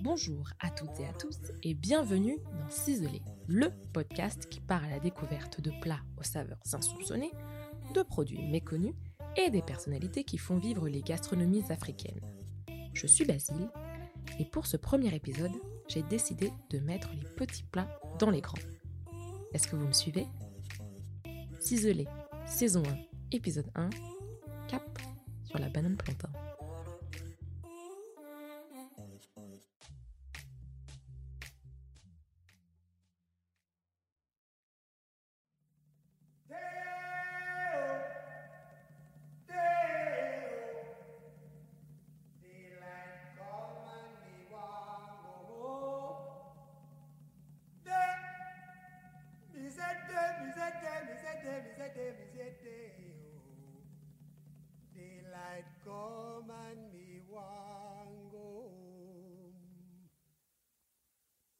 Bonjour à toutes et à tous et bienvenue dans Ciselé, le podcast qui part à la découverte de plats aux saveurs insoupçonnées, de produits méconnus et des personnalités qui font vivre les gastronomies africaines. Je suis Basile et pour ce premier épisode, j'ai décidé de mettre les petits plats dans les grands. Est-ce que vous me suivez? Ciselé, saison 1, épisode 1, cap sur la banane plantain.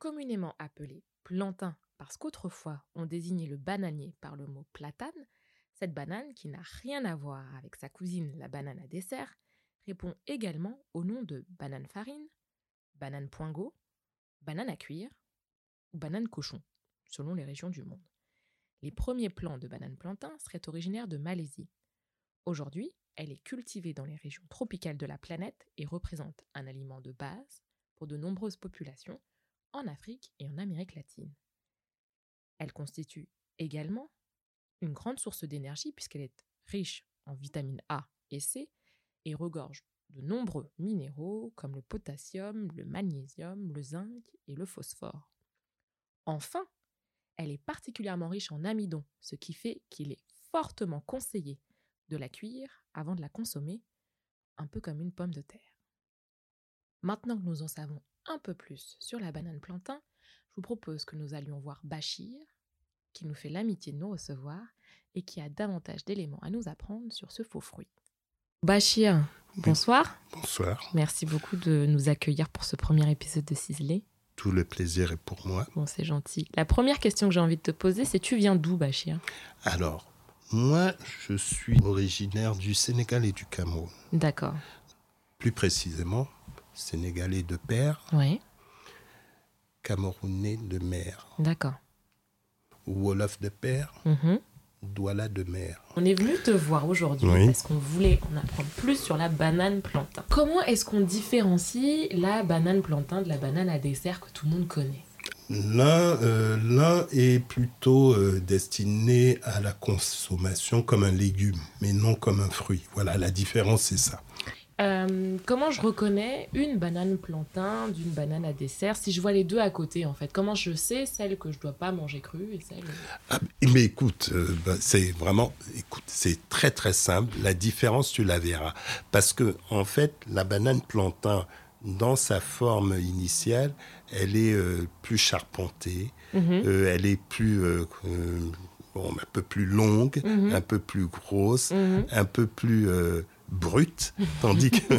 Communément appelé plantain parce qu'autrefois on désignait le bananier par le mot platane, cette banane, qui n'a rien à voir avec sa cousine la banane à dessert, répond également au nom de banane farine, banane poingot, banane à cuire ou banane cochon, selon les régions du monde. Les premiers plants de banane plantain seraient originaires de Malaisie. Aujourd'hui, elle est cultivée dans les régions tropicales de la planète et représente un aliment de base pour de nombreuses populations en Afrique et en Amérique latine. Elle constitue également une grande source d'énergie puisqu'elle est riche en vitamines A et C et regorge de nombreux minéraux comme le potassium, le magnésium, le zinc et le phosphore. Enfin, elle est particulièrement riche en amidon, ce qui fait qu'il est fortement conseillé de la cuire avant de la consommer, un peu comme une pomme de terre. Maintenant que nous en savons un peu plus sur la banane plantain, je vous propose que nous allions voir Bachir, qui nous fait l'amitié de nous recevoir et qui a davantage d'éléments à nous apprendre sur ce faux fruit. Bachir, bonsoir. Bonsoir. Merci beaucoup de nous accueillir pour ce premier épisode de Ciselé. Tout le plaisir est pour moi. Bon, c'est gentil. La première question que j'ai envie de te poser, c'est tu viens d'où, Bachir? Alors, moi, je suis originaire du Sénégal et du Cameroun. D'accord. Plus précisément, sénégalais de père, Oui, camerounais de mère. d'accord. Wolof de père, Mhm. Douala de mère. On est venu te voir aujourd'hui Oui. parce qu'on voulait en apprendre plus sur la banane plantain. Comment est-ce qu'on différencie la banane plantain de la banane à dessert que tout le monde connaît? L'un euh, l'un est plutôt euh, destiné à la consommation comme un légume, mais non comme un fruit. Voilà, la différence, c'est ça. Euh, Comment je reconnais une banane plantain d'une banane à dessert si je vois les deux à côté en fait? Comment je sais celle que je dois pas manger crue et celle Ah, mais écoute, euh, bah, c'est vraiment, écoute, c'est très très simple. La différence, tu la verras, parce que en fait, la banane plantain, dans sa forme initiale, elle est euh, plus charpentée, Mhm. elle est plus, bon, un peu plus longue, Mhm. un peu plus grosse, Mhm. un peu plus brute, tandis que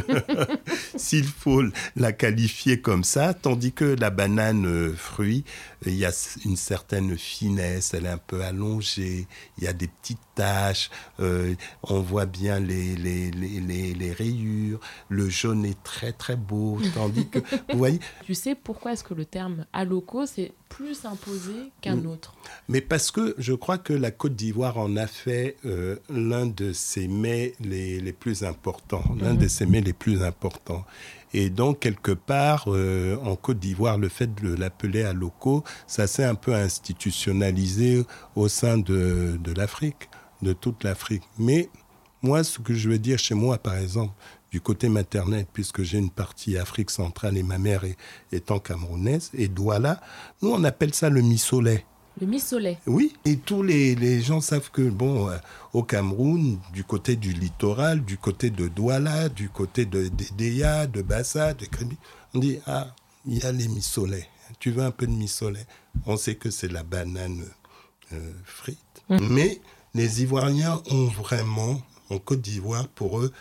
s'il faut la qualifier comme ça, tandis que la banane euh, fruit, il y a une certaine finesse, elle est un peu allongée, il y a des petites taches, euh, on voit bien les, les, les, les, les rayures, le jaune est très très beau, tandis que, vous voyez, Tu sais pourquoi est-ce que le terme aloco c'est plus imposé qu'un Mm. autre? Mais parce que je crois que la Côte d'Ivoire en a fait euh, l'un de ses mets les, les plus importants, l'un de ses mets les plus importants. Et donc, quelque part, euh, en Côte d'Ivoire, le fait de l'appeler à locaux, ça s'est un peu institutionnalisé au sein de, de l'Afrique, de toute l'Afrique. Mais moi, ce que je veux dire chez moi, par exemple, du côté maternel, puisque j'ai une partie Afrique centrale et ma mère est, étant camerounaise, et Douala, nous, on appelle ça le misolet. Le mi-soleil. Oui, et tous les, les gens savent que, bon, euh, au Cameroun, du côté du littoral, du côté de Douala, du côté de d'Eya, de Bassa, de Crémy, on dit, ah, il y a les mi-soleil. Tu veux un peu de mi-soleil On sait que c'est la banane euh, frite. Mais les Ivoiriens ont vraiment, en Côte d'Ivoire, pour eux,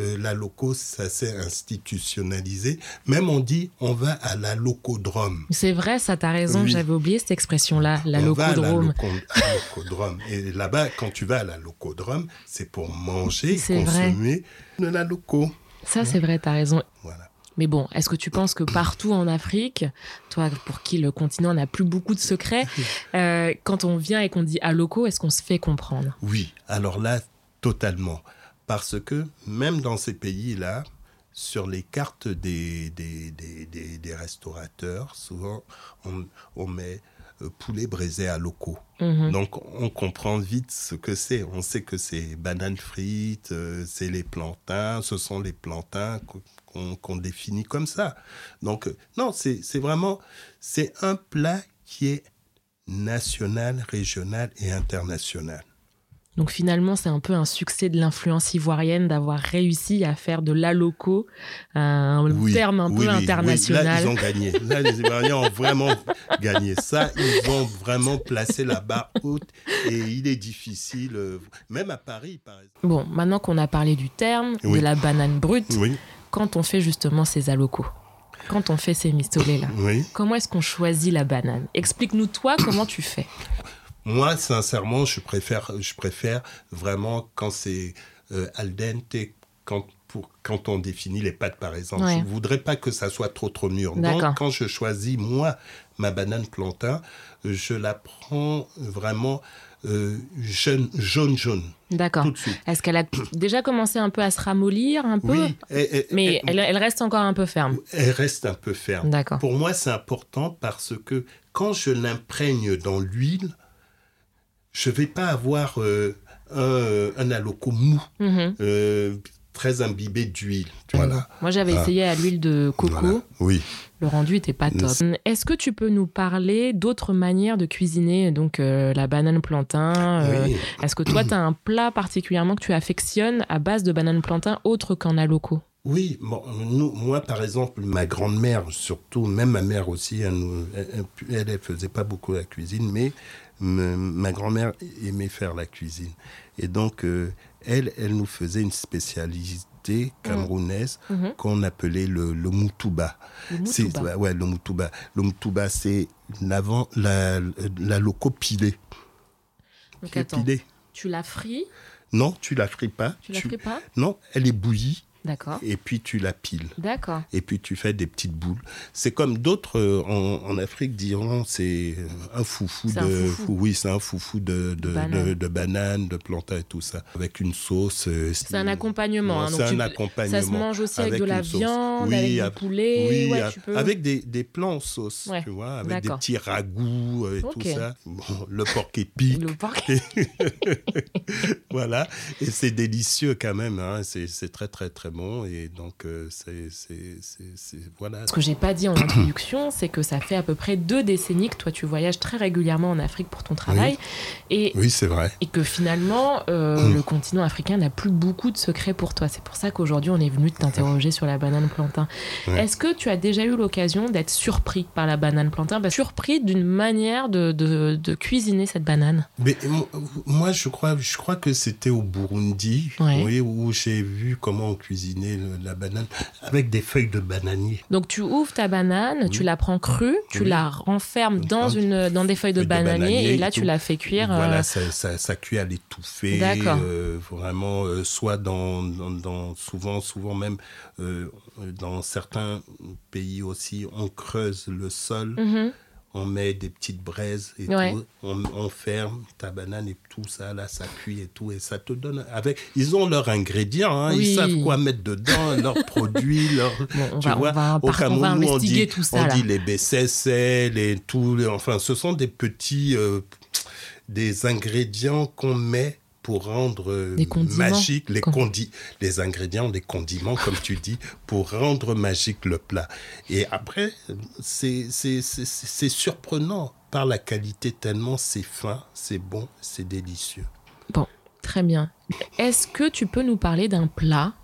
euh, la loco, ça s'est institutionnalisé. Même on dit, on va à la locodrome. C'est vrai, ça, t'as raison, Oui. j'avais oublié cette expression-là, la on va locodrome. loco- à la locodrome. Et là-bas, quand tu vas à la locodrome, c'est pour manger, C'est vrai. consommer de la loco. Ça, c'est vrai, t'as raison. Voilà. Mais bon, est-ce que tu penses que partout en Afrique, toi pour qui le continent n'a plus beaucoup de secrets, euh, quand on vient et qu'on dit à locaux, est-ce qu'on se fait comprendre? Oui, alors là, totalement. Parce que même dans ces pays-là, sur les cartes des, des, des, des- des restaurateurs, souvent, on, on met euh, poulet braisé à locaux. Mhm. Donc, on comprend vite ce que c'est. On sait que c'est bananes frites, euh, c'est les plantains, ce sont les plantains qu- qu'on définit comme ça. Donc, non, c'est c'est vraiment, c'est un plat qui est national, régional et international. Donc finalement, c'est un peu un succès de l'influence ivoirienne d'avoir réussi à faire de la loco un Oui, terme un oui, peu oui, oui. international. Là, ils ont gagné. Là, les Ivoiriens ont vraiment gagné. Ça, ils ont vraiment placé la barre haute et il est difficile, euh, même à Paris, par exemple. Bon, maintenant qu'on a parlé du terme, de la banane brute, quand on fait justement ces alocos, quand on fait ces mistolets là, oui. comment est-ce qu'on choisit la banane? Explique-nous toi comment tu fais? Moi, sincèrement, je préfère, je préfère vraiment quand c'est euh, al dente, quand, pour, quand on définit les pâtes, par exemple. Ouais. Je ne voudrais pas que ça soit trop, trop mûr. Donc, quand je choisis, moi, ma banane plantain, je la prends vraiment euh, jeune, jaune, jaune, D'accord. Est-ce qu'elle a déjà commencé un peu à se ramollir un peu? Oui, Mais elle, elle reste encore un peu ferme. elle reste un peu ferme. D'accord. Pour moi, c'est important parce que quand je l'imprègne dans l'huile, je vais pas avoir euh, un, un aloco mou, Mhm. euh, très imbibé d'huile. Voilà. Moi, j'avais Ah. essayé à l'huile de coco. Voilà. Oui. Le rendu était pas top. Est-ce que tu peux nous parler d'autres manières de cuisiner donc euh, la banane plantain euh, oui. Est-ce que toi, tu as un plat particulièrement que tu affectionnes à base de banane plantain autre qu'en aloco Oui, bon, nous, moi par exemple, ma grand-mère, surtout, même ma mère aussi, elle, nous- elle, elle, elle faisait pas beaucoup la cuisine, mais me- ma grand-mère aimait faire la cuisine. Et donc, euh, elle, elle nous faisait une spécialité camerounaise Mhm. qu'on appelait le, le moutouba. Le moutouba. Ouais, le moutouba. Le moutouba, c'est l'avant, la, la loco pilée. Donc attends, Pilée. tu la frites Non, tu la frites pas. Tu la frites pas? Non, elle est bouillie D'accord. et puis tu la piles. D'accord. et puis tu fais des petites boules. C'est comme d'autres euh, en, en Afrique diront, c'est euh, un foufou de, un foufou. fou- oui, c'est un foufou de de, Banane. de, de banane, de plantain et tout ça, avec une sauce. euh, C'est un accompagnement. hein, C'est un accompagnement. Ça se mange aussi avec, de la viande, Oui, avec du poulet. Oui, ouais, a- tu peux. avec des, des en sauce, Ouais, tu vois, avec des petits ragoûts et tout ça. Bon, le porc épic, Le porc. voilà. Et c'est délicieux quand même, hein. c'est c'est très très très bon. Et donc, euh, c'est- voilà. Ce que j'ai pas dit en introduction, c'est que ça fait à peu près deux décennies que toi tu voyages très régulièrement en Afrique pour ton travail et, Oui, c'est vrai. et que finalement euh, le continent africain n'a plus beaucoup de secrets pour toi. C'est pour ça qu'aujourd'hui on est venu t'interroger sur la banane plantain. Est-ce que tu as déjà eu l'occasion d'être surpris par la banane plantain? Bah, Surpris d'une manière de, de- de cuisiner cette banane Mais mo- moi, je crois, je crois que c'était au Burundi, Ouais. oui, où j'ai vu comment on le- la banane avec des feuilles de bananier. Donc tu ouvres ta banane, tu la prends crue, tu Oui. la renfermes dans, une, dans des feuilles de feuilles de bananier, et là et tu la fais cuire. Et Voilà, euh, ça, ça, ça cuit à l'étouffer, D'accord. euh, vraiment, euh, soit dans, dans, dans- souvent, souvent même euh, dans certains pays aussi, on creuse le sol, mhm. On met des petites braises et Ouais. tout, on, on ferme ta banane et tout ça, là, ça cuit et tout, et ça te donne avec. Ils ont leurs ingrédients, hein, Oui. ils savent quoi mettre dedans, leurs produits, leurs. Bon, tu va, on vois, va au on Cameroun, on dit, tout ça on là. dit les BCC, les tout, les- enfin, ce sont des petits, euh, des ingrédients qu'on met pour rendre euh, magique les condi les ingrédients, les condiments, comme tu dis, pour rendre magique le plat. Et après, c'est surprenant par la qualité tellement c'est fin, c'est bon, c'est délicieux. Bon, très bien. Est-ce que tu peux nous parler d'un plat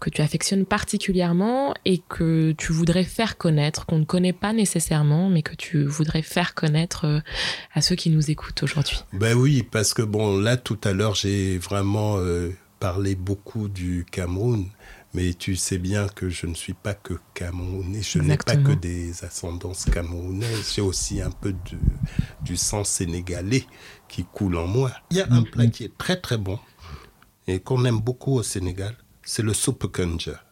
que tu affectionnes particulièrement et que tu voudrais faire connaître, qu'on ne connaît pas nécessairement, mais que tu voudrais faire connaître euh, à ceux qui nous écoutent aujourd'hui Ben oui, parce que bon, là tout à l'heure, j'ai vraiment euh, parlé beaucoup du Cameroun. Mais tu sais bien que je ne suis pas que camerounais, je n'ai pas que des ascendances camerounaises, j'ai aussi un peu de, du sang sénégalais qui coule en moi. Il y a un plat qui est très très bon et qu'on aime beaucoup au Sénégal, c'est le soupe kanja.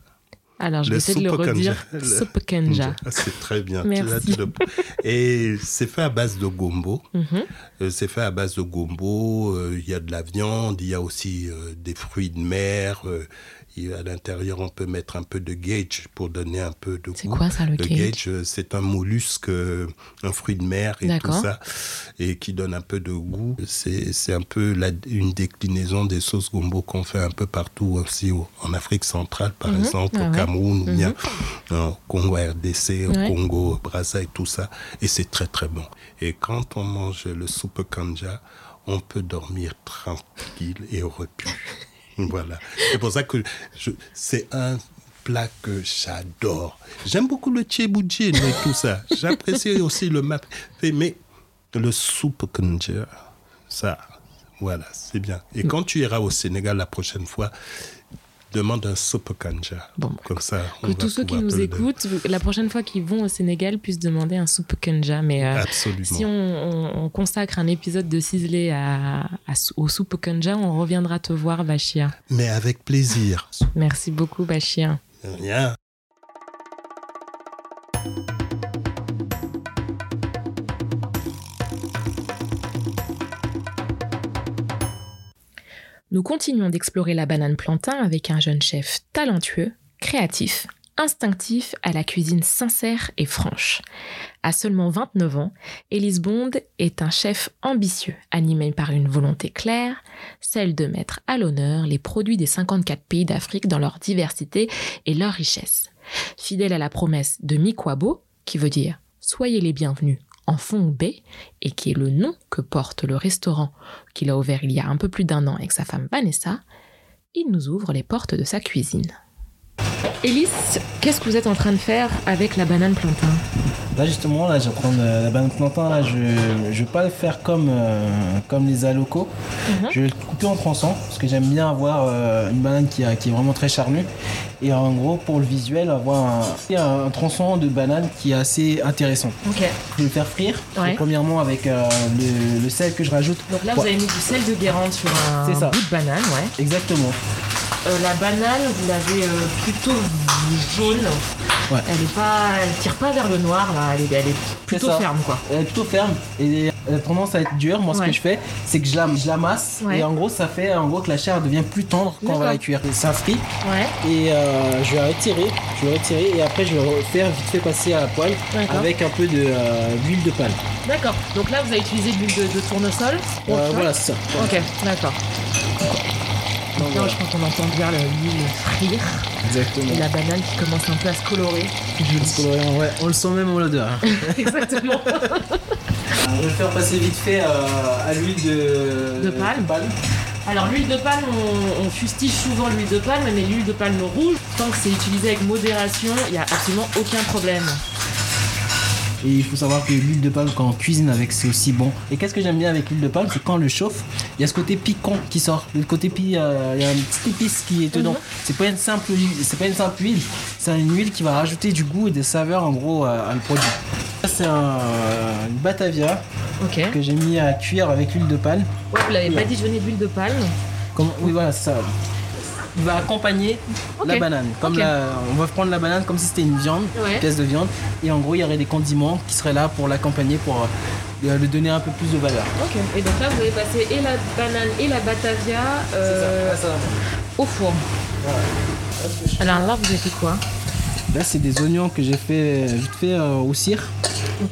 Alors, je vais essayer de le redire. kanja. Le- Soupe kanja. Ah, C'est très bien. Merci. Et c'est fait à base de gombo. Mhm. Euh, C'est fait à base de gombo. euh, Il y a de la viande, il y a aussi euh, des fruits de mer. Et à l'intérieur, on peut mettre un peu de gage pour donner un peu de C'est goût. quoi ça, le Le gage, euh, c'est un mollusque, euh, un fruit de mer et tout ça, et qui donne un peu de goût. C'est c'est un peu la- une déclinaison des sauces gombo qu'on fait un peu partout aussi au- en Afrique centrale, par Mhm. exemple, Ah au ouais. Cameroun, ou bien au Congo RDC, au Ouais. Congo, Brazza et tout ça. Et c'est très très bon. Et quand on mange le soupe kanja, on peut dormir tranquille et au repos. voilà. C'est pour ça que c'est un plat que j'adore. J'aime beaucoup le tchéboudjin et tout ça. J'apprécie aussi le map. Mais le soupe ça, voilà, c'est bien. Et quand tu iras au Sénégal la prochaine fois, demande un soupe kanja. Bon, Comme ça, Que tous ceux qui nous écoutent, la prochaine fois qu'ils vont au Sénégal, puissent demander un soupe kanja. Mais euh, si on, on- on consacre un épisode de Ciselé à, au soupe kanja, on reviendra te voir, Bachir. Mais avec plaisir. Merci beaucoup, Bachir. Rien. Nous continuons d'explorer la banane plantain avec un jeune chef talentueux, créatif, instinctif, à la cuisine sincère et franche. À seulement 29 ans, Elise Bond est un chef ambitieux, animé par une volonté claire, celle de mettre à l'honneur les produits des 54 pays d'Afrique dans leur diversité et leur richesse. Fidèle à la promesse de Mikwabo, qui veut dire Soyez les bienvenus en Fong Bay, et qui est le nom que porte le restaurant qu'il a ouvert il y a un peu plus d'un an avec sa femme Vanessa, il nous ouvre les portes de sa cuisine. Élise, qu'est-ce que vous êtes en train de faire avec la banane plantain Là justement, là, je vais prendre euh, la banane plantain. Là, je ne vais pas le faire comme, euh, comme les alocos. Mhm. Je vais le couper en tronçons parce que j'aime bien avoir euh, une banane qui, est vraiment très charnue. Et en gros, pour le visuel, avoir un, un, un tronçon de banane qui est assez intéressant. Ok. Je vais le faire frire. Ouais. Premièrement avec euh, le, le sel que je rajoute. Donc là, Ouais. vous avez mis du sel de Guérande sur un ça. bout de banane, ouais. Exactement. Euh, la banane, vous l'avez euh, plutôt jaune. Ouais. Elle est pas, elle tire pas vers le noir là. Elle est, elle est plutôt ferme quoi. Elle est plutôt ferme et elle a tendance à être dure. Moi, ce que je fais, c'est que je la, je la masse Ouais. et en gros, ça fait en gros que la chair devient plus tendre quand on va la cuire. Ça frit Ouais. et euh, je vais retirer, je vais retirer et après je vais refaire vite fait passer à la poêle avec un peu de euh, d'huile de palme. D'accord. Donc là, vous avez utilisé de l'huile de, de tournesol. Euh, voilà, c'est ça. Ok. D'accord. Voilà. je crois qu'on entend bien le- l'huile frire Exactement. et la banane qui commence un peu à se colorer. Ouais, on le sent même en l'odeur. Exactement. je vais le faire passer vite fait à l'huile de, De palme. Alors l'huile de palme, on, on fustige souvent l'huile de palme, mais l'huile de palme rouge, tant que c'est utilisé avec modération, il n'y a absolument aucun problème. Et il faut savoir que l'huile de palme, quand on cuisine avec, c'est aussi bon. Et qu'est-ce que j'aime bien avec l'huile de palme, c'est quand on le chauffe, il y a ce côté piquant qui sort. Le côté pi, euh, il y a une petite épice qui est dedans. Mhm. C'est pas une simple huile, c'est pas une simple huile, c'est une huile qui va rajouter du goût et des saveurs en gros à, à le produit. Ça, c'est un, une batavia que j'ai mis à cuire avec l'huile de palme. Ouais, vous l'avez badigeonné d'huile de palme. Comme, oui, voilà, c'est ça. Va accompagner la banane. Comme la- on va prendre la banane comme si c'était une viande, Ouais. une pièce de viande. Et en gros, il y aurait des condiments qui seraient là pour l'accompagner, pour euh, lui donner un peu plus de valeur. Ok. Et donc là, vous avez passé et la banane et la batavia euh, ça. au four. Alors là, vous avez fait quoi? Là, c'est des oignons que j'ai fait vite fait euh, au cire,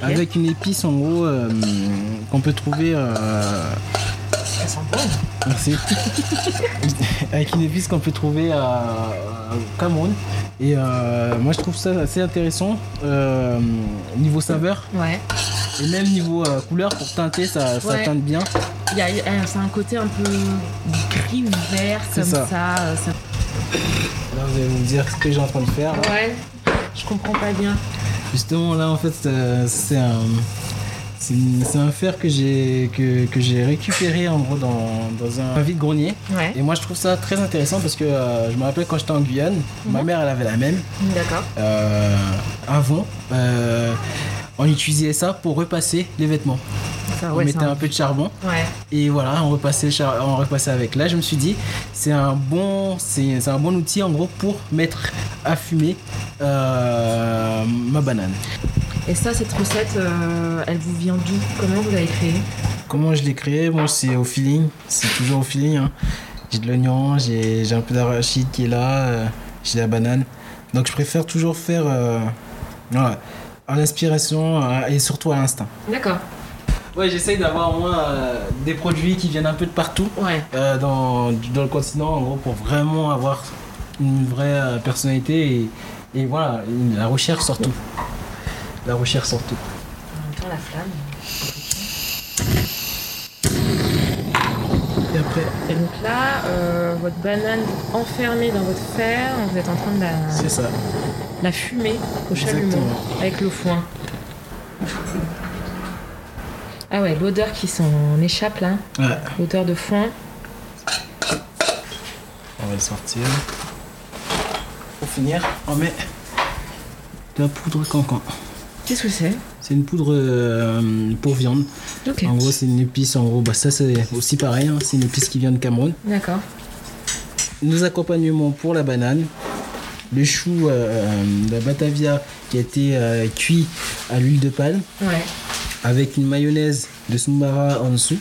avec une épice en gros qu'on peut trouver. Merci. avec une épice qu'on peut trouver à, au Cameroun. Et euh, moi, je trouve ça assez intéressant. Euh, niveau saveur, Ouais. Et même niveau euh, couleur, pour teinter, ça, teinte bien. Il y a, c'est un côté un peu gris vert C'est comme ça. ça. ça- Là, vous allez me dire ce que j'ai en train de faire. Ouais, je comprends pas bien. Justement, là, en fait, c'est un. C'est un fer que j'ai que, que j'ai récupéré en gros dans, dans un vide-grenier. Ouais, Et moi je trouve ça très intéressant parce que euh, je me rappelle quand j'étais en Guyane, ma mère elle avait la même. d'accord. Euh, avant, euh, on utilisait ça pour repasser les vêtements. Ça, on mettait un peu de charbon Ouais, et voilà, on repassait, char- on repassait avec. Là je me suis dit, c'est un bon, c'est c'est un bon outil en gros pour mettre à fumer ma banane. Et ça, cette recette, euh, elle vous vient d'où? Comment vous l'avez créée? Comment je l'ai créé Bon, c'est au feeling. C'est toujours au feeling. hein. J'ai de l'oignon, j'ai j'ai un peu d'arachide qui est là, euh, j'ai la banane. Donc je préfère toujours faire euh, voilà, à l'inspiration et surtout à l'instinct. D'accord. Ouais, j'essaye d'avoir au moins euh, des produits qui viennent un peu de partout Ouais, euh, dans, dans le continent, en gros, pour vraiment avoir une vraie euh, personnalité et, et voilà, une- la recherche surtout. La recherche surtout. en même temps, la flamme. Et après, Et donc là, euh, votre banane enfermée dans votre fer, vous êtes en train de la, c'est ça. la fumer au chalumeau avec le foin. Ah ouais, l'odeur qui s'en échappe là, Ouais. l'odeur de foin. On va le sortir. Pour finir, on met de la poudre cancan. Qu'est-ce que c'est? C'est une poudre euh, pour viande. En gros, c'est une épice. En gros, bah, ça c'est aussi pareil. hein, c'est une épice qui vient de Cameroun. D'accord. Nos accompagnements pour la banane. Le chou, euh, la Batavia qui a été euh, cuit à l'huile de palme Ouais. avec une mayonnaise de Sumbara en dessous.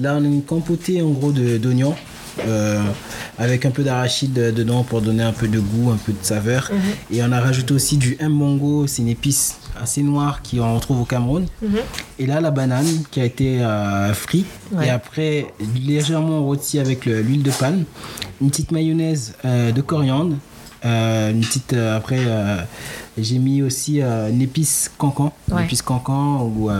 Là, on a une compotée en gros d'oignons euh, avec un peu d'arachide dedans pour donner un peu de goût, un peu de saveur. Et on a rajouté aussi du mbongo, c'est une épice assez noire qu'on retrouve au Cameroun. Mhm. Et là, la banane qui a été euh, frite Ouais. et après légèrement rôti avec le- l'huile de palme, une petite mayonnaise euh, de coriandre. euh, une petite euh, après j'ai mis aussi une épice cancan une épice cancan ou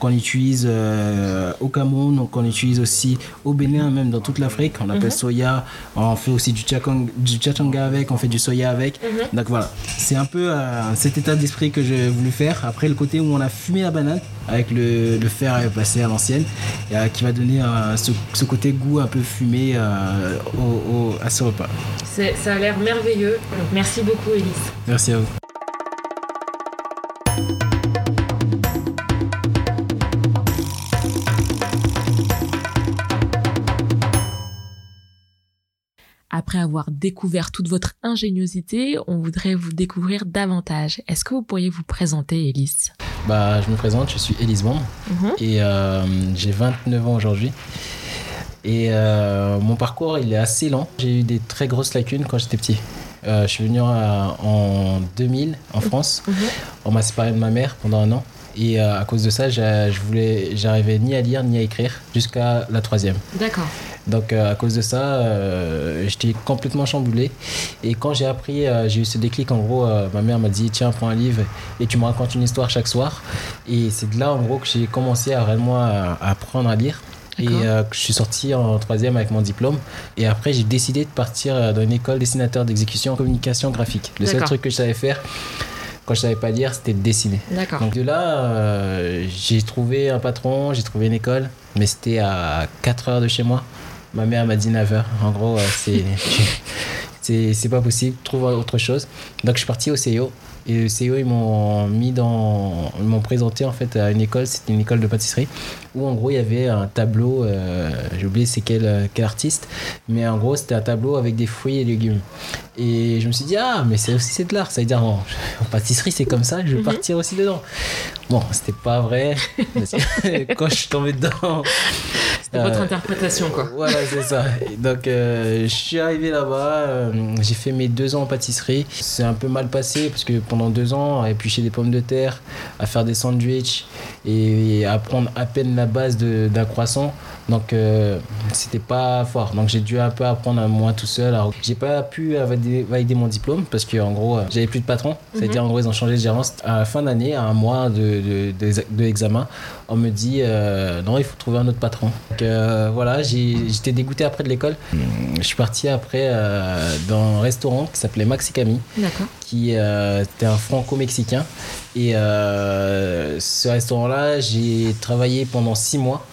qu'on utilise euh, au Cameroun qu'on utilise aussi au Bénin même dans toute l'Afrique. On appelle soya on fait aussi du chakang- du chachanga avec on fait du soya avec. Donc voilà. C'est un peu euh, cet état d'esprit que j'ai voulu faire. Après le côté où on a fumé la banane avec le, le fer passé à l'ancienne euh, qui va donner ce, ce côté goût un peu fumé au- au- à ce repas. Ça a l'air merveilleux. Merci beaucoup, Elise. merci à vous Après avoir découvert toute votre ingéniosité, on voudrait vous découvrir davantage. Est-ce que vous pourriez vous présenter, Elise Bah, je me présente, je suis Élise Bond Mhm. et euh, j'ai 29 ans aujourd'hui. Et euh, mon parcours, il est assez lent. J'ai eu des très grosses lacunes quand j'étais petit. Euh, je suis venu à- en 2000 en France. Mhm. On m'a séparé de ma mère pendant un an. Et à cause de ça, je voulais, j'arrivais ni à lire ni à écrire jusqu'à la troisième. D'accord. Donc euh, à cause de ça, euh, j'étais complètement chamboulé. Et quand j'ai appris, euh, j'ai eu ce déclic, en gros, ma mère m'a dit, tiens, prends un livre et tu me racontes une histoire chaque soir. Et c'est de là, en gros, que j'ai commencé à réellement à, apprendre à lire. Et euh, je suis sorti en troisième avec mon diplôme. Et après, j'ai décidé de partir dans une école dessinateur d'exécution en communication graphique. Le seul truc que je savais faire, quand je savais pas lire, c'était de dessiner. Donc de là, euh, j'ai trouvé un patron, j'ai trouvé une école, mais c'était à 4 heures de chez moi. Ma mère m'a dit 9 heures. En gros, euh, c'est, pas possible, trouve autre chose. Donc je suis parti au CIO. Et le CIO, ils m'ont mis dans. Ils m'ont présenté en fait à une école, c'était une école de pâtisserie, où en gros il y avait un tableau, euh, j'ai oublié c'est quel, quel artiste, mais en gros c'était un tableau avec des fruits et légumes. Et je me suis dit, ah, mais c'est aussi c'est de l'art, ça veut dire en, en pâtisserie c'est comme ça, je vais Mhm. partir aussi dedans. Bon, c'était pas vrai. Quand je suis tombé dedans. C'était votre euh, interprétation, quoi. voilà, c'est ça. Et donc, euh, je suis arrivé là-bas, euh, j'ai fait mes deux ans en pâtisserie. C'est un peu mal passé parce que pendant deux ans, à éplucher des pommes de terre, à faire des sandwichs et à apprendre à peine la base d'un croissant, Donc, c'était pas fort. Donc, j'ai dû un peu apprendre à moi tout seul. J'ai pas pu valider, mon diplôme parce que, en gros, j'avais plus de patron. C'est-à-dire, en gros, ils ont changé de gérance. À la fin d'année, à un mois de, de, on me dit euh, non, il faut trouver un autre patron. Donc, euh, voilà, j'étais dégoûté après de l'école. Je suis parti après dans un restaurant qui s'appelait Maxicami, qui était un franco-mexicain. Et ce restaurant-là, j'ai travaillé pendant six mois.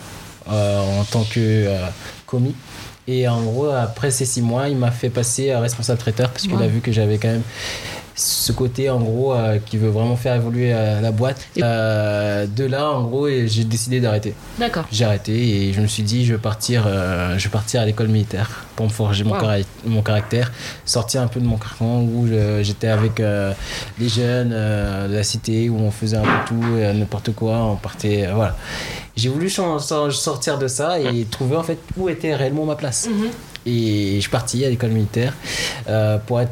Euh, en tant que euh, commis. Et en gros, après ces six mois, il m'a fait passer à responsable traiteur parce qu'il a vu que j'avais quand même ce côté en gros euh, qui veut vraiment faire évoluer la boîte. de là, en gros, j'ai décidé d'arrêter. D'accord. J'ai arrêté et je me suis dit, je vais partir, je vais partir à l'école militaire pour me forger mon, mon, caractère, sortir un peu de mon carcan où j'étais avec les jeunes de la cité où on faisait un peu tout, n'importe quoi, on partait, voilà j'ai voulu sortir de ça et trouver en fait où était réellement ma place. Mhm. Et je suis parti à l'école militaire euh, pour être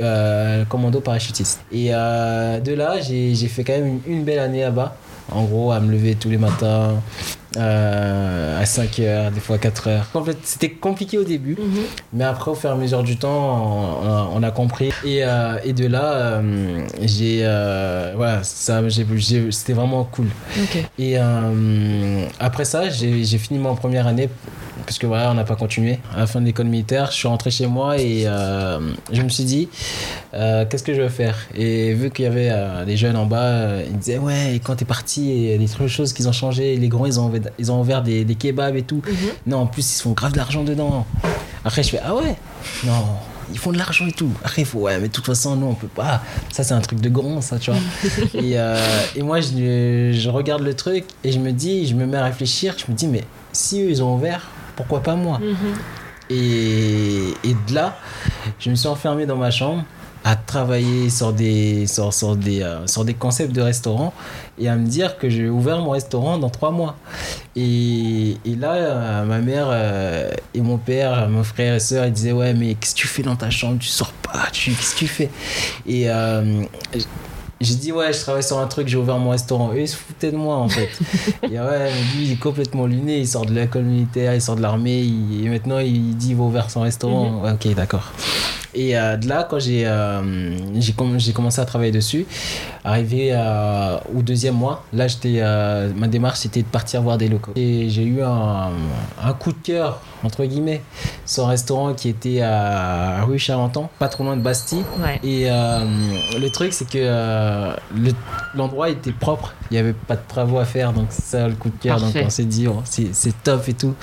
euh, commando parachutiste. Et euh, de là, j'ai fait quand même une, une belle année là-bas. En gros, à me lever tous les matins, euh, à 5 heures, des fois 4 heures. En fait, c'était compliqué au début, mhm. mais après, au fur et à mesure du temps, on, a, compris. Et, et, de là, j'ai. voilà, c'était vraiment cool. Et après ça, j'ai fini mon première année parce que voilà, on n'a pas continué. À la fin de l'école militaire, je suis rentré chez moi et euh, je me suis dit, euh, qu'est-ce que je vais faire? Et vu qu'il y avait euh, des jeunes en bas, ils disaient, ouais, et quand t'es parti, il y a des choses qui ont changé. Les grands, ils ont, ils ont ouvert des, des kebabs et tout. Mhm. Non, en plus, ils se font grave de l'argent dedans. Après, je fais, ah ouais? Non, ils font de l'argent et tout. Après, il faut, ouais, mais de toute façon, non, on peut pas. Ça, c'est un truc de grand, ça, tu vois. et, et, moi, je, je, regarde le truc et je me dis, je me mets à réfléchir. Je me dis, mais si eux, ils ont ouvert, pourquoi pas moi mhm. et, et, de là, je me suis enfermé dans ma chambre à travailler sur des, sur, sur des, euh, sur des concepts de restaurant et à me dire que j'ai ouvert mon restaurant dans trois mois. Et, et là, euh, ma mère euh, et mon père, mon frère et soeur, ils disaient Ouais, mais qu'est-ce que tu fais dans ta chambre? Tu sors pas, qu'est-ce que tu fais? Et j'ai dit, ouais, je travaille sur un truc, j'ai ouvert mon restaurant. Eux, ils se foutaient de moi, en fait. et ouais, lui, il est complètement luné, il sort de l'école militaire, il sort de l'armée, et maintenant, il dit, il va ouvrir son restaurant. Mhm. ok, d'accord. Et euh, de là, quand j'ai euh, j'ai commencé à travailler dessus, arrivé euh, au deuxième mois, là, j'étais ma démarche, c'était de partir voir des locaux. Et j'ai eu un, un, coup de cœur, entre guillemets, sur un restaurant qui était à rue Charenton, pas trop loin de Bastille. Et le truc, c'est que l'endroit était propre, il n'y avait pas de travaux à faire, donc c'est ça le coup de cœur. Donc on s'est dit, oh, c'est top et tout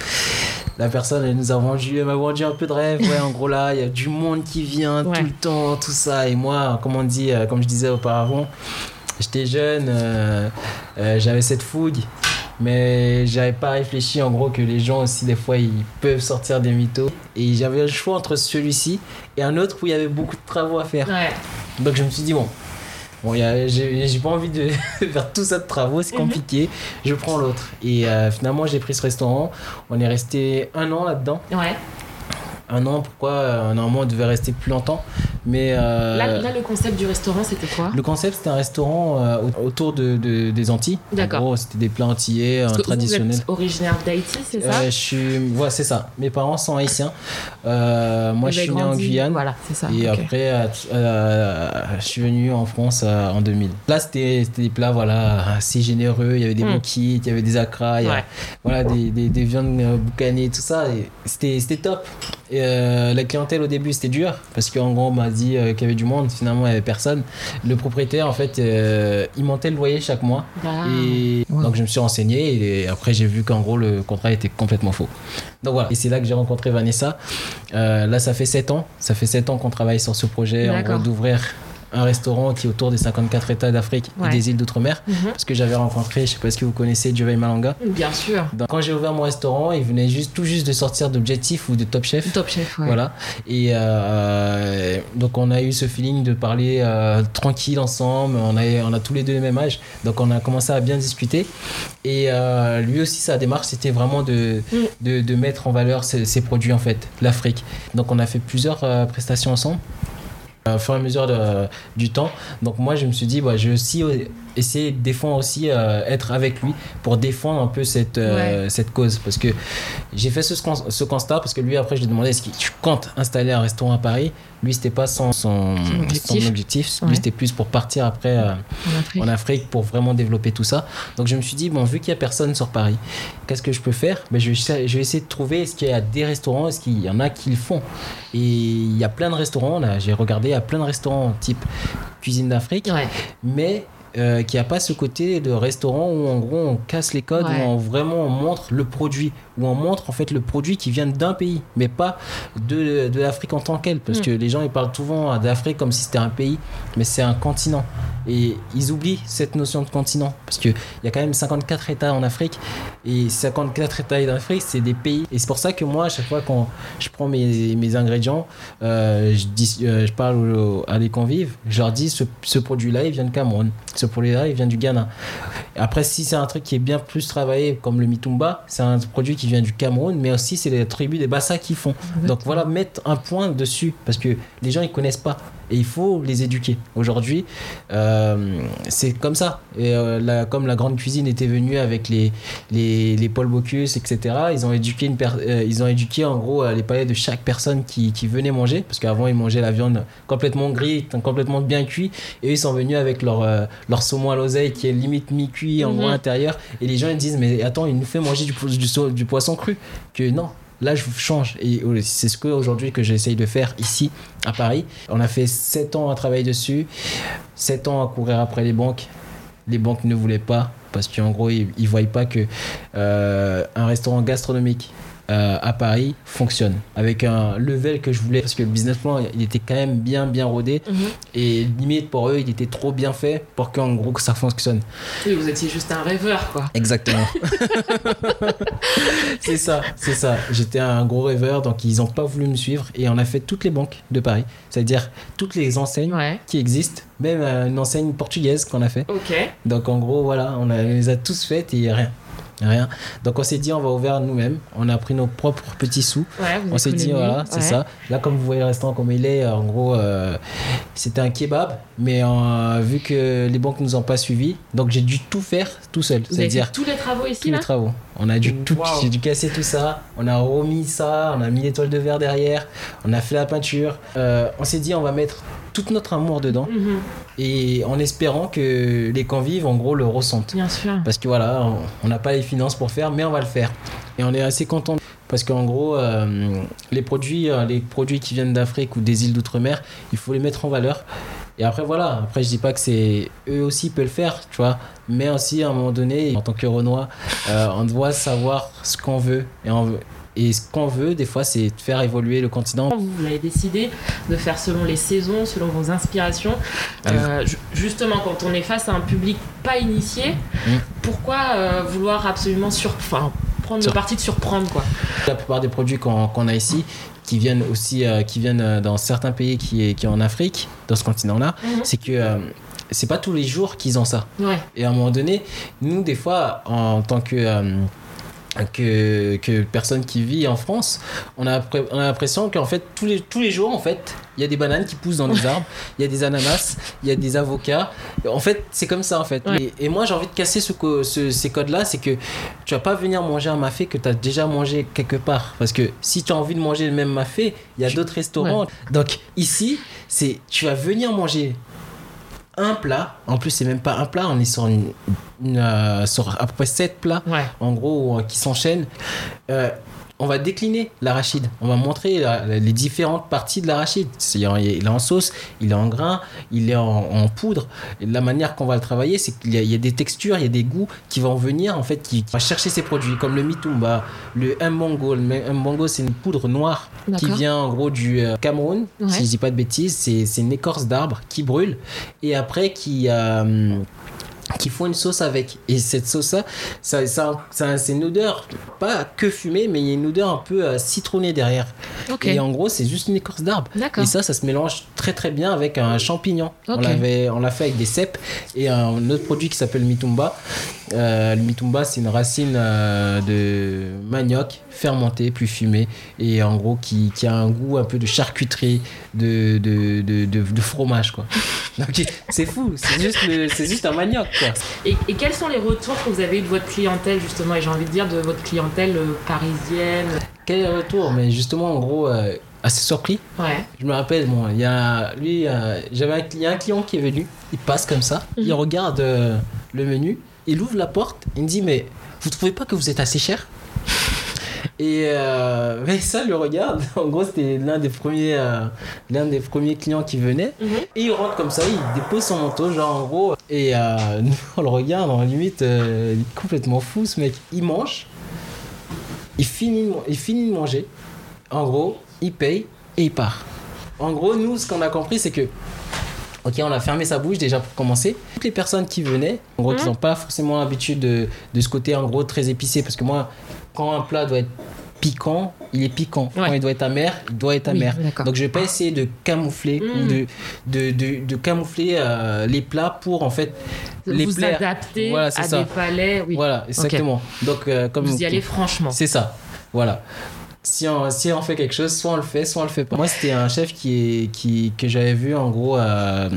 la personne, elle nous a vendu, elle m'a vendu un peu de rêve. Ouais, en gros, là, il y a du monde qui vient tout le temps, tout ça. Et moi, comme on dit, euh, comme je disais auparavant, j'étais jeune, euh, euh, j'avais cette fougue, mais j'avais pas réfléchi en gros que les gens aussi, des fois, ils peuvent sortir des mythos. Et j'avais le choix entre celui-ci et un autre où il y avait beaucoup de travaux à faire. Donc je me suis dit, bon, Bon, j'ai pas envie de faire tout ça de travaux, c'est mhm. compliqué. Je prends l'autre. Et euh, finalement, j'ai pris ce restaurant. On est resté un an là-dedans. Ouais un an, pourquoi? Euh, normalement on devait rester plus longtemps. Mais euh, là, le concept du restaurant, c'était quoi Le concept, c'était un restaurant euh, autour de, des Antilles. D'accord. C'était des plats antillais traditionnels. Vous êtes originaire d'Haïti, c'est ça Je suis, ouais, c'est ça. Mes parents sont haïtiens. moi, je suis né en Guyane. Voilà, c'est ça. Et après, je suis venu en France en 2000. Là, c'était des plats, voilà, assez généreux. Il y avait des mmh. il y avait des acras, il y voilà, des, des, des viandes boucanées, tout ça. C'était top. Euh, la clientèle au début c'était dur parce qu'en gros m'a dit euh, qu'il y avait du monde, finalement il n'y avait personne. Le propriétaire en fait euh, il montait le loyer chaque mois ah. et donc je me suis renseigné et après j'ai vu qu'en gros le contrat était complètement faux. Donc voilà, et c'est là que j'ai rencontré Vanessa. là ça fait 7 ans, ça fait 7 ans qu'on travaille sur ce projet en gros d'ouvrir un restaurant qui est autour des 54 États d'Afrique et des îles d'outre-mer. Mhm. Parce que j'avais rencontré, je sais pas si vous connaissez Joey Malanga. Bien sûr. quand j'ai ouvert mon restaurant, il venait juste, tout juste de sortir d'Objectif ou de Top Chef. Top Chef, ouais. Voilà. Et euh, donc on a eu ce feeling de parler euh, tranquille ensemble. On a, on a tous les deux le même âge. Donc on a commencé à bien discuter. Et euh, lui aussi, sa démarche, c'était vraiment de, mm. de, de, mettre en valeur ses, ses produits, en fait, l'Afrique. Donc on a fait plusieurs prestations ensemble au fur et à mesure du temps. Donc moi, je me suis dit, bah, je vais aussi essayer des fois aussi euh, être avec lui pour défendre un peu cette, euh, cette cause. Parce que j'ai fait ce, ce constat parce que lui, après, je lui ai demandé est-ce que tu comptes installer un restaurant à Paris? Lui, c'était pas son, son, Son objectif. son objectif. Ouais. Lui, c'était plus pour partir après euh, En Afrique. en Afrique pour vraiment développer tout ça. Donc je me suis dit, bon, vu qu'il n'y a personne sur Paris, qu'est-ce que je peux faire? Ben, je, vais, je vais essayer de trouver, est-ce qu'il y a des restaurants, est-ce qu'il y en a qui le font? Et il y a plein de restaurants, là, j'ai regardé, il y a plein de restaurants type cuisine d'Afrique, Ouais. mais euh, qui a pas ce côté de restaurant où en gros on casse les codes, Ouais. où on vraiment on montre le produit, où on montre en fait le produit qui vient d'un pays, mais pas de, de l'Afrique en tant qu'elle, parce Mm. que les gens ils parlent souvent d'Afrique comme si c'était un pays, mais c'est un continent. Et ils oublient cette notion de continent, parce qu'il y a quand même 54 États en Afrique, et 54 États en Afrique, c'est des pays. Et c'est pour ça que moi, à chaque fois quand je prends mes, mes ingrédients, euh, je, dis, euh, je parle à les convives, je leur dis ce, ce produit-là, il vient de Cameroun, ce produit-là, il vient du Ghana. Après, si c'est un truc qui est bien plus travaillé, comme le mitumba, c'est un produit qui vient du Cameroun, mais aussi c'est les tribus des Bassa qui font. Donc voilà, mettre un point dessus, parce que les gens ils connaissent pas. Et il faut les éduquer. Aujourd'hui, euh, c'est comme ça. Et euh, la- comme la grande cuisine était venue avec les, les, les Paul Bocuse, etc., ils ont éduqué, une euh, ils ont éduqué en gros les palais de chaque personne qui, qui venait manger. Parce qu'avant, ils mangeaient la viande complètement grise, complètement bien cuit. Et eux, ils sont venus avec leur, leur saumon à l'oseille qui est limite mi-cuit en Mhm. gros intérieur. Et les gens ils disent, mais attends, il nous fait manger du, du poisson cru. Que non. Là, je change. Et euh, c'est ce que aujourd'hui que j'essaye de faire ici à Paris. On a fait 7 ans à travailler dessus, 7 ans à courir après les banques. Les banques ne voulaient pas parce qu'en gros, ils ne voyaient pas que euh, un restaurant gastronomique euh, à Paris fonctionne avec un level que je voulais parce que le business plan il était quand même bien bien rodé Mhm. et limite pour eux il était trop bien fait pour qu'en gros que ça fonctionne Oui, vous étiez juste un rêveur, quoi. Exactement. c'est ça, c'est ça. J'étais un gros rêveur, donc ils n'ont pas voulu me suivre et on a fait toutes les banques de Paris, c'est-à-dire toutes les enseignes Ouais. qui existent, même euh, une enseigne portugaise qu'on a fait. Ok. Donc en gros, voilà, on, a- on les a tous faites et rien. Rien. Donc on s'est dit, on va ouvrir nous-mêmes. On a pris nos propres petits sous. Ouais, On s'est dit, voilà, c'est Ouais. ça. Là, comme vous voyez le restaurant comme il est, en gros, euh, c'était un kebab. Mais euh, vu que les banques nous ont pas suivis, donc j'ai dû tout faire tout seul. C'est-à-dire tous les travaux ici, tous là? les travaux. On a dû tout, Wow. j'ai dû casser tout ça. On a remis ça, on a mis l'étoile de verre derrière, on a fait la peinture. Euh, on s'est dit on va mettre tout notre amour dedans Mhm, et en espérant que les convives en gros le ressentent. Bien sûr. Parce que voilà, on- on n'a pas les finances pour faire, mais on va le faire. Et on est assez content parce qu'en gros, euh, les produits, euh, les produits qui viennent d'Afrique ou des îles d'outre-mer, il faut les mettre en valeur. Et après voilà, après je dis pas que c'est eux aussi peuvent le faire, tu vois, mais aussi à un moment donné, en tant que Renoir, euh, on doit savoir ce qu'on veut et on veut. Et ce qu'on veut, des fois, c'est de faire évoluer le continent. Vous avez décidé de faire selon les saisons, selon vos inspirations. Euh, ju- justement, quand on est face à un public pas initié, Mm. pourquoi euh, vouloir absolument sur... enfin, prendre Sur- le parti de surprendre quoi La plupart des produits qu'on qu'on a ici, qui viennent aussi, euh, qui viennent euh, dans certains pays qui est, qui est en Afrique, dans ce continent-là, Mhm. c'est que euh, c'est pas tous les jours qu'ils ont ça. Ouais. Et à un moment donné, nous, des fois, en tant que, euh, que, que personne qui vit en France, on a, on a l'impression qu'en fait, tous les, tous les jours, en fait, il y a des bananes qui poussent dans les arbres, il y a des ananas, il y a des avocats. En fait, c'est comme ça, en fait. Ouais. Et, et moi, j'ai envie de casser ce, co- ce- ces codes-là, c'est que tu vas pas venir manger un mafé que tu as déjà mangé quelque part. Parce que si tu as envie de manger le même mafé, il y a d'autres restaurants. Donc ici, c'est tu vas venir manger un plat. En plus, c'est même pas un plat, on est sur, une, une, euh, sur à peu près 7 plats, Ouais. en gros, euh, qui s'enchaînent. On va décliner l'arachide. On va montrer la- les différentes parties de l'arachide. Il est en sauce, il est en grain, il est en, en poudre. Et la manière qu'on va le travailler, c'est qu'il y, a- il y a des textures, il y a des goûts qui vont venir, en fait, qui, qui va chercher ces produits, comme le mitumba, le mbongo. Le mbongo, c'est une poudre noire qui vient en gros du euh, Cameroun, Ouais. si je dis pas de bêtises. C'est c'est une écorce d'arbre qui brûle et après qui. euh, qui font une sauce avec. Et cette sauce là ça, ça, ça- c'est une odeur pas que fumée mais il y a une odeur un peu euh, citronnée derrière. Ok. et en gros c'est juste une écorce d'arbre. Et ça ça se mélange très très bien avec un champignon. On l'a fait avec des cèpes et un autre produit qui s'appelle mitumba. Euh, le mitumba, c'est une racine euh, de manioc fermenté puis fumé et en gros qui, qui a un goût un peu de charcuterie, de, de, de, de- fromage quoi. Donc c'est fou, c'est juste, le- juste un manioc. Et, et quels sont les retours que vous avez eu de votre clientèle, justement, et j'ai envie de dire de votre clientèle euh, parisienne Quel retour? Mais justement en gros, euh, assez surpris. Ouais. Je me rappelle, bon, il y a lui, euh, j'avais un, il y a un client qui est venu, il passe comme ça, il Mhm. regarde euh, le menu, il ouvre la porte, il me dit mais vous trouvez pas que vous êtes assez cher? Et euh, mais ça le regarde. En gros, c'était l'un des premiers, euh, l'un des premiers clients qui venait. Mhm. Et il rentre comme ça, il dépose son manteau, genre en gros. Et euh, nous, on le regarde, en limite, il est complètement fou ce mec. Il mange, il finit, il finit de manger. En gros, il paye et il part. En gros, nous, ce qu'on a compris, c'est que. Ok, on a fermé sa bouche déjà pour commencer. Toutes les personnes qui venaient, en gros, qui Mhm. n'ont pas forcément l'habitude de, de ce côté, en gros, très épicé. Parce que moi, quand un plat doit être piquant, il est piquant. Quand il doit être amer, il doit être amer. Donc je vais pas essayer de camoufler Mm. de, de, de, de camoufler euh, les plats pour en fait les vous plaire. adapter Voilà, à ça. des palais, oui. Voilà, exactement. Donc euh, comme Vous y allez franchement. c'est ça. Voilà. Si on, si on fait quelque chose, soit on le fait, soit on le fait pas. Moi, c'était un chef qui est, qui, que j'avais vu en gros euh,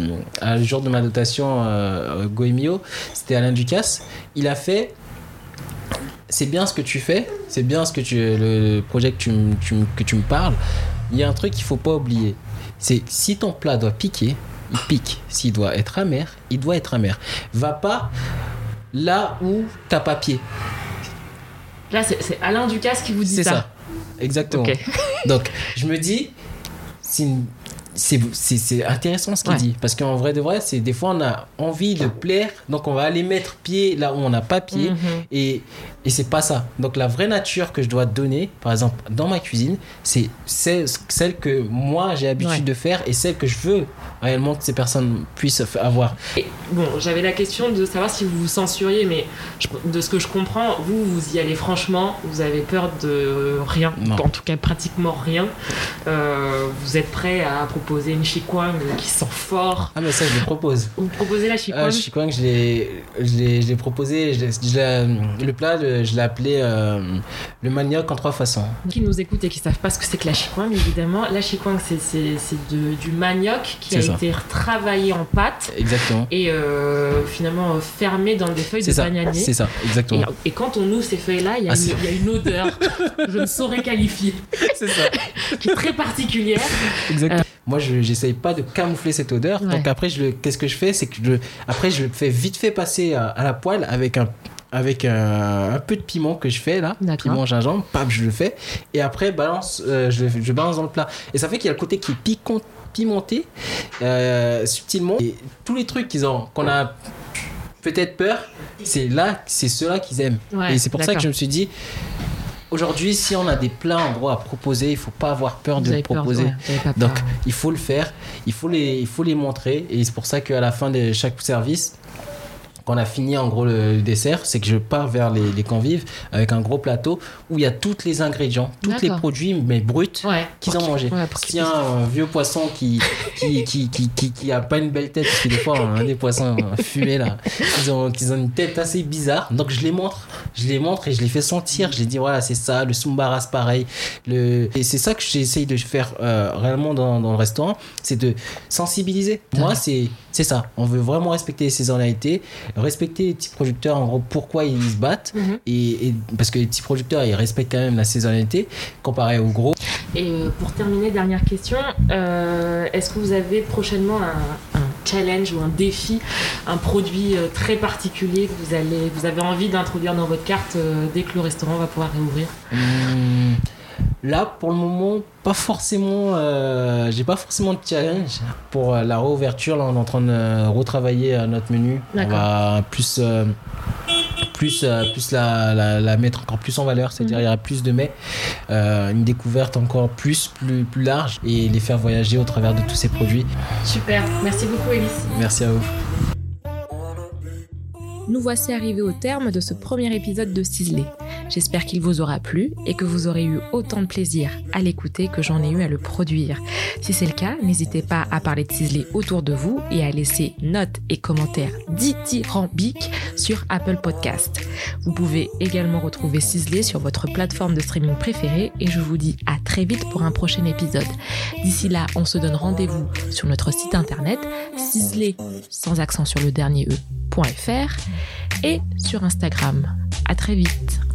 à, le jour de ma dotation euh, Goemio. C'était Alain Ducasse. Il a fait. C'est bien ce que tu fais, c'est bien ce que tu, le, le projet que tu, que tu me parles. Il y a un truc qu'il faut pas oublier. C'est si ton plat doit piquer, il pique. S'il doit être amer, il doit être amer. Va pas là où t'as pas pied. Là, c'est Alain Ducasse qui vous dit C'est ça. ça. Exactement. Donc, je me dis, c'est une- intéressant ce qu'il Ouais. dit. Parce qu'en vrai de vrai, c'est des fois on a envie de plaire, donc on va aller mettre pied là où on n'a pas pied. Mhm. Et, et c'est pas ça. Donc la vraie nature que je dois donner, par exemple, dans ma cuisine, c'est celle que moi j'ai l'habitude Ouais. de faire et celle que je veux réellement que ces personnes puissent avoir. Et bon, j'avais la question de savoir si vous vous censuriez, mais je- de ce que je comprends, vous, vous y allez franchement, vous avez peur de rien, Non. en tout cas pratiquement rien. Euh, vous êtes prêt à proposer une chikwang qui sent fort. Ah mais ça je le propose. Vous proposez la chikwang? Ah, convaincu que je l'ai, proposé. je l'ai- le plat, le- je l'ai appelé euh, le manioc en trois façons. qui nous écoutent et qui savent pas ce que c'est que la chikwang, évidemment, la chikwang, c'est, c'est, c'est de- du manioc qui a ça. été retravaillé en pâte Exactement. et euh, finalement euh, fermé dans des feuilles C'est de ça. bananier. C'est ça. Exactement. et quand on ouvre ces feuilles-là, il y, a Ah, une- c'est- il y a une odeur, je ne saurais qualifier, C'est ça. qui est très particulière. Exactement. Moi, je j'essaye pas de camoufler cette odeur. Ouais. Donc après, je qu'est-ce que je fais, c'est que je, après, je le fais vite fait passer à, à la poêle avec un avec un, un peu de piment que je fais là, piment gingembre, paf, je le fais, et après balance, euh, je, balance dans le plat. Et ça fait qu'il y a le côté qui est piquant, pimenté, euh, subtilement. Et tous les trucs qu'ils ont, qu'on a peut-être peur, c'est là, c'est ceux-là qu'ils aiment. Ouais, et c'est pour ça que je me suis dit, aujourd'hui, si on a des plats en gros à proposer, il faut pas avoir peur Vous de le peur, proposer. ouais, Donc, il faut le faire, il faut les, il faut les montrer. Et c'est pour ça qu'à la fin de chaque service, quand on a fini en gros le dessert, c'est que je pars vers les, les convives avec un gros plateau où il y a tous les ingrédients, tous les produits, mais bruts. Ouais, qu'ils ont mangé. ouais, S'il y a un vieux poisson qui qui, qui, qui, qui, qui a pas une belle tête, parce que des fois, on a des poissons fumés là, ils ont, ils ont une tête assez bizarre. Donc je les montre, je les montre et je les fais sentir. Je les dis voilà, c'est ça, le sumbaras pareil. Le... Et c'est ça que j'essaye de faire euh, réellement dans, dans le restaurant, c'est de sensibiliser. Moi, c'est c'est ça. On veut vraiment respecter les saisonnalités, respecter les petits producteurs, en gros, pourquoi ils se battent. Mhm. Et, et parce que les petits producteurs, ils respectent quand même la saisonnalité comparé aux gros. Et euh, pour terminer, dernière question, euh, est-ce que vous avez prochainement un, un challenge ou un défi, un produit euh, très particulier que vous, allez, vous avez envie d'introduire dans votre carte dès que le restaurant va pouvoir réouvrir? Hum, Là, pour le moment, pas forcément. euh, J'ai pas forcément de challenge pour euh, la réouverture. Là, on est en train de euh, retravailler notre menu. On va plus, euh, plus, plus la, la, la mettre encore plus en valeur. C'est-à-dire, Mhm. il y aura plus de mets, euh, une découverte encore plus, plus, plus large et les faire voyager au travers de tous ces produits. Super, merci beaucoup Elise. Merci à vous. Nous voici arrivés au terme de ce premier épisode de Ciselé. J'espère qu'il vous aura plu et que vous aurez eu autant de plaisir à l'écouter que j'en ai eu à le produire. Si c'est le cas, n'hésitez pas à parler de Ciselé autour de vous et à laisser notes et commentaires dithyrambiques sur Apple Podcast. Vous pouvez également retrouver Ciselé sur votre plateforme de streaming préférée et je vous dis à très vite pour un prochain épisode. D'ici là, on se donne rendez-vous sur notre site internet ciselé sans accent sur le dernier e.fr et sur Instagram. À très vite.